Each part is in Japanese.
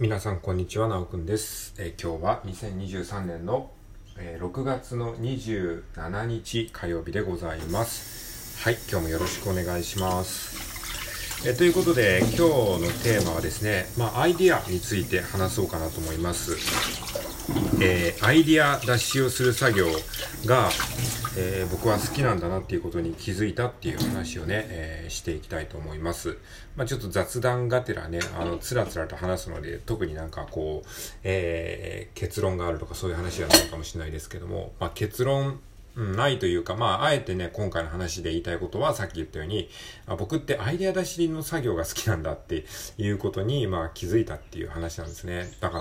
皆さんこんにちは、なおくんです。えー今日は2023年の、えー6月の27日火曜日でございます。はい、今日もよろしくお願いします。えということで、今日のテーマはですね、まあ、アイディアについて話そうかなと思います。えーアイディア出しをする作業が、えー僕は好きなんだなっていうことに気づいたっていう話をね、えーしていきたいと思います。まあ、ちょっと雑談がてらね、あの、つらつらと話すので、特になんかこう、え結論があるとかそういう話じゃないかもしれないですけども、まあ、結論、うん、ないというか、まあ、あえてね、今回の話で言いたいことは、さっき言ったように、あ僕ってアイデア出しの作業が好きなんだっていうことに、まあ、気づいたっていう話なんですね。だか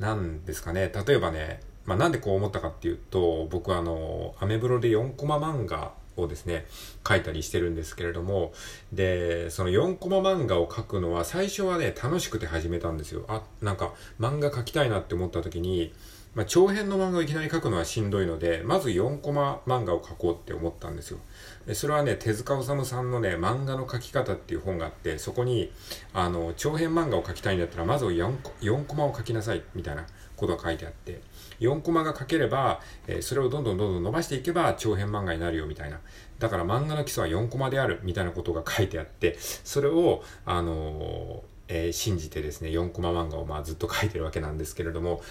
ら、なんですかね、例えばね、まあ、なんでこう思ったかっていうと、僕はあの、アメブロで4コマ漫画をですね、書いたりしてるんですけれども、で、その4コマ漫画を描くのは最初はね、楽しくて始めたんですよ。あ、なんか漫画描きたいなって思った時に、まあ、長編の漫画をいきなり描くのはしんどいので、まず4コマ漫画を描こうって思ったんですよ。でそれはね、手塚治虫さんのね、漫画の描き方っていう本があって、そこに、あの、長編漫画を描きたいんだったら、まず4 ,4 コマを描きなさい、みたいなことが書いてあって、4コマが描ければ、えーそれをどんどんどんどん伸ばしていけば長編漫画になるよ、みたいな。だから漫画の基礎は4コマである、みたいなことが書いてあって、それを、あのーえー信じてですね、4コマ漫画をまあずっと書いてるわけなんですけれども、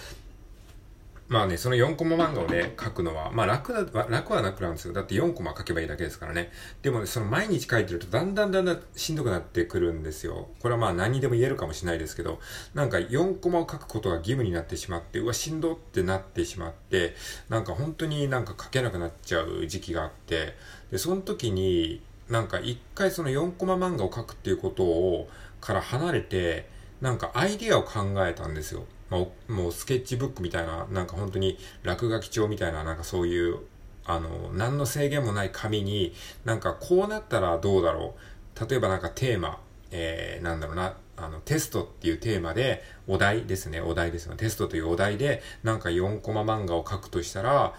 まあね、その4コマ漫画をね、書くのは、まあ楽だ、楽は楽なんですよ。だって4コマ書けばいいだけですからね。でもね、その毎日書いてるとだんだんだんだんしんどくなってくるんですよ。これはまあ何にでも言えるかもしれないですけど、なんか4コマを書くことが義務になってしまって、うわ、しんどってなってしまって、なんか本当になんか書けなくなっちゃう時期があって、で、その時に、なんか一回その4コマ漫画を書くっていうことを、から離れて、なんかアイディアを考えたんですよ。まあ、もうスケッチブックみたいな、なんか本当に落書き帳みたいな、なんかそういう、あの、何の制限もない紙に、なんかこうなったらどうだろう。例えばなんかテーマ、えー、なんだろうな、あの、テストっていうテーマで、お題ですね、お題ですよ。テストというお題で、なんか4コマ漫画を書くとしたら、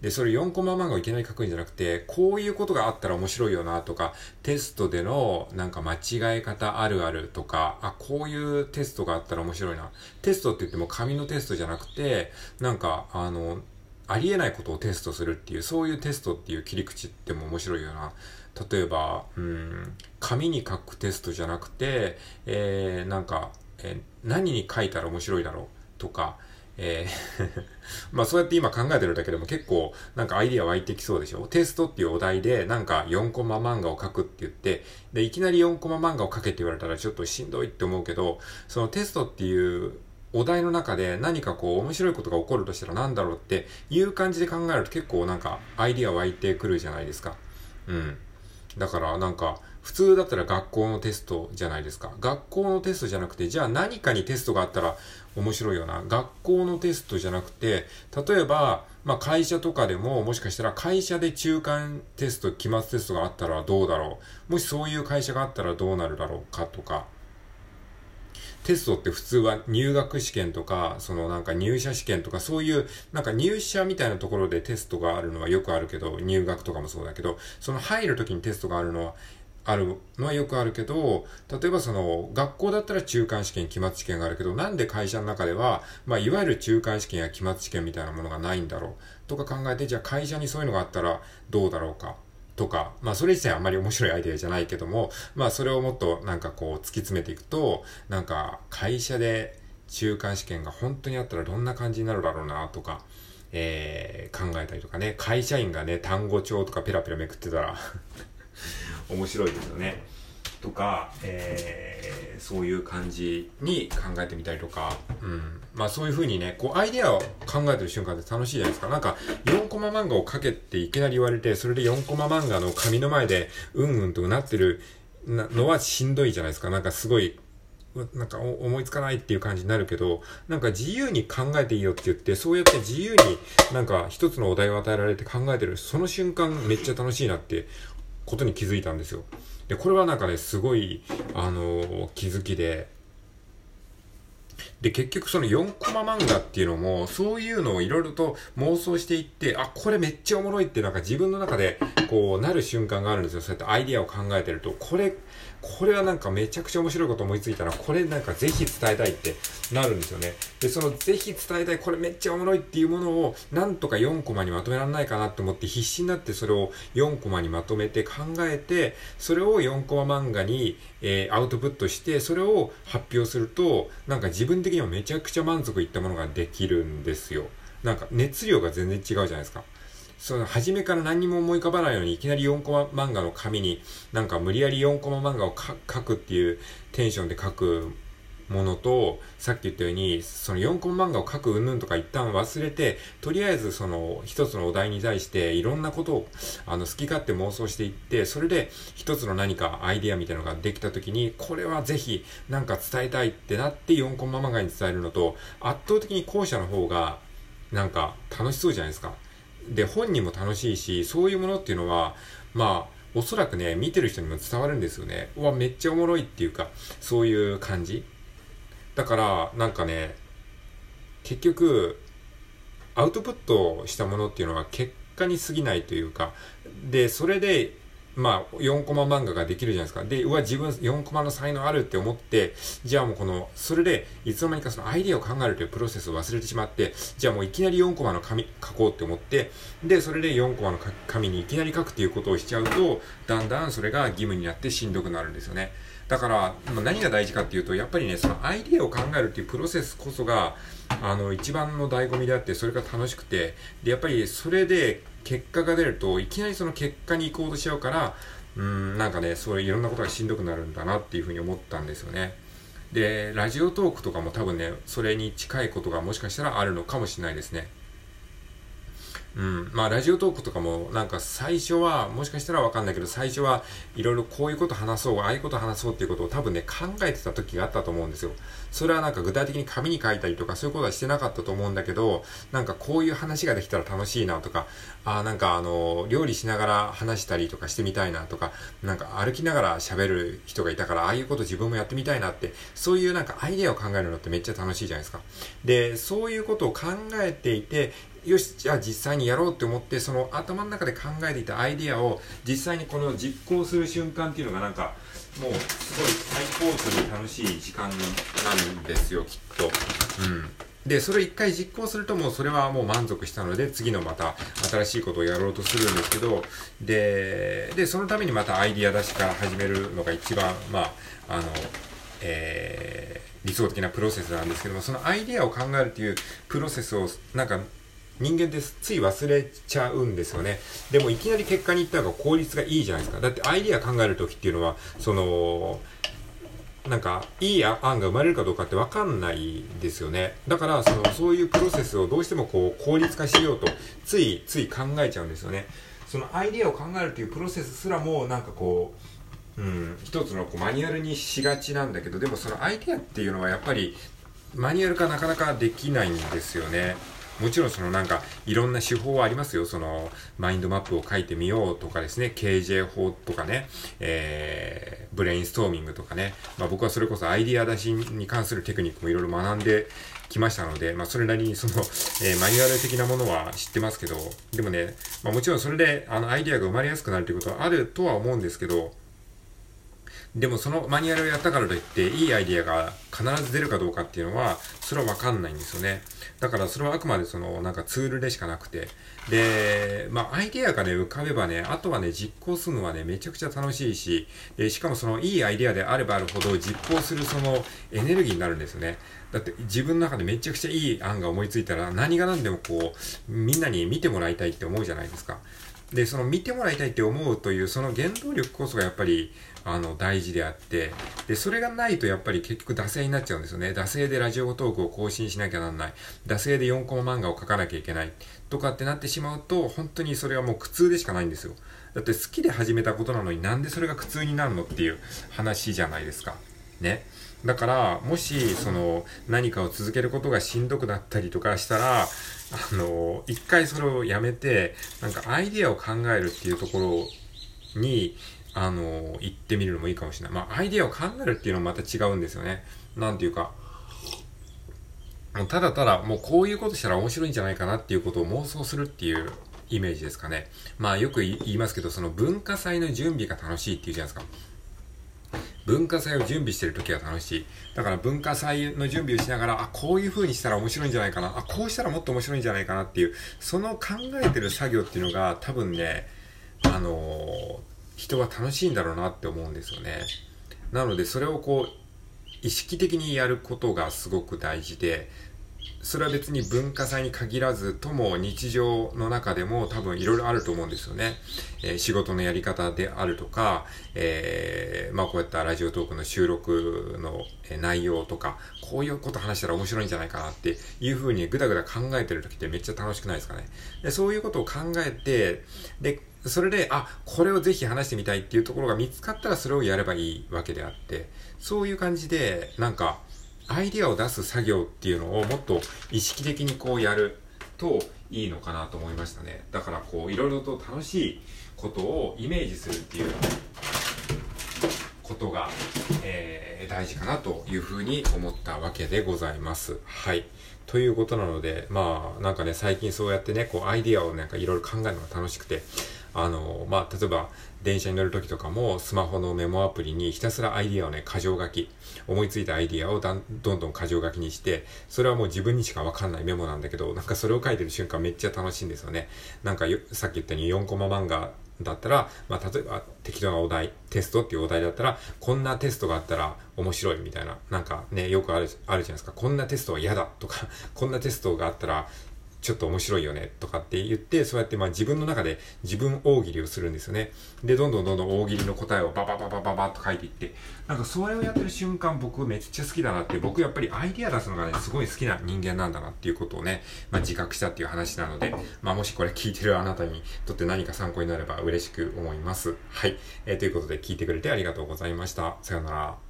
で、それ4コマ漫画をいきなり書くんじゃなくて、こういうことがあったら面白いよなとか、テストでのなんか間違え方あるあるとか、あ、こういうテストがあったら面白いな。テストって言っても紙のテストじゃなくて、なんか、あの、ありえないことをテストするっていう、そういうテストっていう切り口っても面白いよな。例えば、うん、紙に書くテストじゃなくて、えー、なんか、えー何に書いたら面白いだろうとか、えー まあそうやって今考えてるだけでも結構なんかアイディア湧いてきそうでしょ？テストっていうお題でなんか4コマ漫画を書くって言って、で、いきなり4コマ漫画を書けって言われたらちょっとしんどいって思うけど、そのテストっていうお題の中で何かこう面白いことが起こるとしたら何だろうっていう感じで考えると結構なんかアイディア湧いてくるじゃないですか。うん。だからなんか普通だったら学校のテストじゃないですか。学校のテストじゃなくて、じゃあ何かにテストがあったら面白いよな。学校のテストじゃなくて、例えば、まあ会社とかでももしかしたら会社で中間テスト、期末テストがあったらどうだろう。もしそういう会社があったらどうなるだろうかとか。テストって普通は入学試験とか、そのなんか入社試験とかそういうなんか入社みたいなところでテストがあるのはよくあるけど、入学とかもそうだけど、その入る時にテストがあるのは、あるのはよくあるけど、例えばその学校だったら中間試験、期末試験があるけど、なんで会社の中では、まあいわゆる中間試験や期末試験みたいなものがないんだろうとか考えて、じゃあ会社にそういうのがあったらどうだろうか。とか、まあそれ自体あんまり面白いアイデアじゃないけども、まあそれをもっとなんかこう突き詰めていくと、なんか会社で中間試験が本当にあったらどんな感じになるだろうなとか、えー考えたりとかね、会社員がね、単語帳とかペラペラめくってたら面白いですよね。とか、えーそういう感じに考えてみたりとか、うん。まあそういう風にね、こうアイデアを考えてる瞬間って楽しいじゃないですか。なんか4コマ漫画を描けっていきなり言われて、それで4コマ漫画の紙の前でうんうんとうなってるのはしんどいじゃないですか。なんかすごい、なんか思いつかないっていう感じになるけど、なんか自由に考えていいよって言って、そうやって自由になんか一つのお題を与えられて考えてる、その瞬間めっちゃ楽しいなってことに気づいたんですよ。で、これはなんかね、すごい、あのー気づきで、で、結局その4コマ漫画っていうのも、そういうのをいろいろと妄想していって、あ、これめっちゃおもろいってなんか自分の中でこうなる瞬間があるんですよ。そうやってアイディアを考えてると、これ、これはなんかめちゃくちゃ面白いこと思いついたら、これなんかぜひ伝えたいってなるんですよね。で、そのぜひ伝えたい、これめっちゃおもろいっていうものを、なんとか4コマにまとめられないかなって思って必死になってそれを4コマにまとめて考えて、それを4コマ漫画に、えー、アウトプットして、それを発表すると、なんか自分的にはめちゃくちゃ満足いったものができるんですよ。なんか熱量が全然違うじゃないですか。その、初めから何にも思い浮かばないように、いきなり4コマ漫画の紙に、なんか無理やり4コマ漫画を書くっていうテンションで書くものと、さっき言ったように、その4コマ漫画を書く云々とか一旦忘れて、とりあえずその一つのお題に対していろんなことを、あの、好き勝手妄想していって、それで一つの何かアイディアみたいなのができた時に、これはぜひなんか伝えたいってなって4コマ漫画に伝えるのと、圧倒的に後者の方が、なんか楽しそうじゃないですか。で、本人も楽しいし、そういうものっていうのは、まあ、おそらくね、見てる人にも伝わるんですよね。うわ、めっちゃおもろいっていうか、そういう感じ。だから、なんかね、結局、アウトプットしたものっていうのは結果に過ぎないというか、で、それでまあ、4コマ漫画ができるじゃないですか。で、うわ、自分4コマの才能あるって思って、じゃあもうこの、それで、いつの間にかそのアイディアを考えるというプロセスを忘れてしまって、じゃあもういきなり4コマの紙書こうって思って、で、それで4コマの紙にいきなり書くっていうことをしちゃうと、だんだんそれが義務になってしんどくなるんですよね。だから、何が大事かっていうと、やっぱりね、そのアイディアを考えるっていうプロセスこそが、あの、一番の醍醐味であって、それが楽しくて、で、やっぱりそれで結果が出ると、いきなりその結果に行こうとしちゃうから、うん、なんかね、そういういろんなことがしんどくなるんだなっていうふうに思ったんですよね。で、ラジオトークとかも多分ね、それに近いことがもしかしたらあるのかもしれないですね。うん。まあ、ラジオトークとかも、なんか最初は、もしかしたらわかんないけど、最初はいろいろこういうこと話そう、ああいうこと話そうっていうことを多分ね、考えてた時があったと思うんですよ。それはなんか具体的に紙に書いたりとか、そういうことはしてなかったと思うんだけど、なんかこういう話ができたら楽しいなとか、ああなんかあの、料理しながら話したりとかしてみたいなとか、なんか歩きながら喋る人がいたから、ああいうこと自分もやってみたいなって、そういうなんかアイデアを考えるのってめっちゃ楽しいじゃないですか。で、そういうことを考えていて、よし、じゃあ実際にやろうって思って、その頭の中で考えていたアイディアを実際にこの実行する瞬間っていうのがなんか、もうすごい最高級に楽しい時間なんですよ、きっと。うん。で、それ一回実行するともうそれはもう満足したので、次のまた新しいことをやろうとするんですけど、で、で、そのためにまたアイディア出しから始めるのが一番、まあ、あの、えー、理想的なプロセスなんですけども、そのアイディアを考えるっていうプロセスを、なんか人間ってつい忘れちゃうんですよね。でもいきなり結果に行った方が効率がいいじゃないですか。だってアイディア考えるときっていうのは、その、なんか、いい案が生まれるかどうかってわかんないですよね。だから、その、そういうプロセスをどうしてもこう、効率化しようと、つい、つい考えちゃうんですよね。そのアイデアを考えるというプロセスすらも、なんかこう、うん、一つのこうマニュアルにしがちなんだけど、でもそのアイデアっていうのはやっぱり、マニュアル化なかなかできないんですよね。もちろんそのなんかいろんな手法はありますよ。そのマインドマップを書いてみようとかですね、KJ 法とかね、えー、ブレインストーミングとかね。まあ僕はそれこそアイディア出しに関するテクニックもいろいろ学んできましたので、まあそれなりにその、えー、マニュアル的なものは知ってますけど、でもね、まあもちろんそれであのアイディアが生まれやすくなるということはあるとは思うんですけど、でもそのマニュアルをやったからといって、いいアイディアが必ず出るかどうかっていうのは、それはわかんないんですよね。だからそれはあくまでその、なんかツールでしかなくて。で、まあアイディアがね、浮かべばね、あとはね、実行するのはね、めちゃくちゃ楽しいし、でしかもそのいいアイディアであればあるほど実行するそのエネルギーになるんですよね。だって自分の中でめちゃくちゃいい案が思いついたら何が何でもこう、みんなに見てもらいたいって思うじゃないですか。で、その見てもらいたいって思うというその原動力こそがやっぱりあの、大事であって、で、それがないとやっぱり結局惰性になっちゃうんですよね。惰性でラジオトークを更新しなきゃなんない。惰性で4コマ漫画を描かなきゃいけない。とかってなってしまうと、本当にそれはもう苦痛でしかないんですよ。だって好きで始めたことなのになんでそれが苦痛になるのっていう話じゃないですか。ね。だから、もし、その、何かを続けることがしんどくなったりとかしたら、あの、一回それをやめて、なんかアイディアを考えるっていうところに、あの、行ってみるのもいいかもしれない。まあ、アイディアを考えるっていうのもまた違うんですよね。なんていうか、もうただただ、もうこういうことしたら面白いんじゃないかなっていうことを妄想するっていうイメージですかね。まあよく言いますけど、その文化祭の準備が楽しいっていうじゃないですか。文化祭を準備してる時は楽しい。だから文化祭の準備をしながら、あ、こういう風にしたら面白いんじゃないかな。あ、こうしたらもっと面白いんじゃないかなっていう、その考えてる作業っていうのが多分ね、あのー、人は楽しいんだろうなって思うんですよね。なのでそれをこう、意識的にやることがすごく大事で、それは別に文化祭に限らずとも日常の中でも多分いろいろあると思うんですよね。えー、仕事のやり方であるとか、えー、まあこういったラジオトークの収録の内容とか、こういうこと話したら面白いんじゃないかなっていうふうにぐだぐだ考えてる時ってめっちゃ楽しくないですかね。でそういうことを考えて、で、それで、あ、これをぜひ話してみたいっていうところが見つかったらそれをやればいいわけであって、そういう感じで、なんか、アイディアを出す作業っていうのをもっと意識的にこうやるといいのかなと思いましたね。だからこういろいろと楽しいことをイメージするっていうことが、えー、大事かなというふうに思ったわけでございます。はい。ということなので、まあなんかね、最近そうやってね、こうアイディアをなんかいろいろ考えるのが楽しくて、あの、まあ、例えば、電車に乗るときとかも、スマホのメモアプリにひたすらアイディアをね、箇条書き、思いついたアイディアをだんどんどん箇条書きにして、それはもう自分にしかわかんないメモなんだけど、なんかそれを書いてる瞬間めっちゃ楽しいんですよね。なんかさっき言ったように4コマ漫画だったら、まあ、例えば適当なお題、テストっていうお題だったら、こんなテストがあったら面白いみたいな、なんかね、よくある、あるじゃないですか。こんなテストは嫌だとか、こんなテストがあったらちょっと面白いよねとかって言って、そうやってまあ自分の中で自分大喜利をするんですよね。で、どんどんどんどん大喜利の答えをババババババッと書いていって、なんかそれをやってる瞬間僕めっちゃ好きだなって、僕やっぱりアイディア出すのがね、すごい好きな人間なんだなっていうことをね、まあ自覚したっていう話なので、まあもしこれ聞いてるあなたにとって何か参考になれば嬉しく思います。はい。えー、ということで聞いてくれてありがとうございました。さよなら。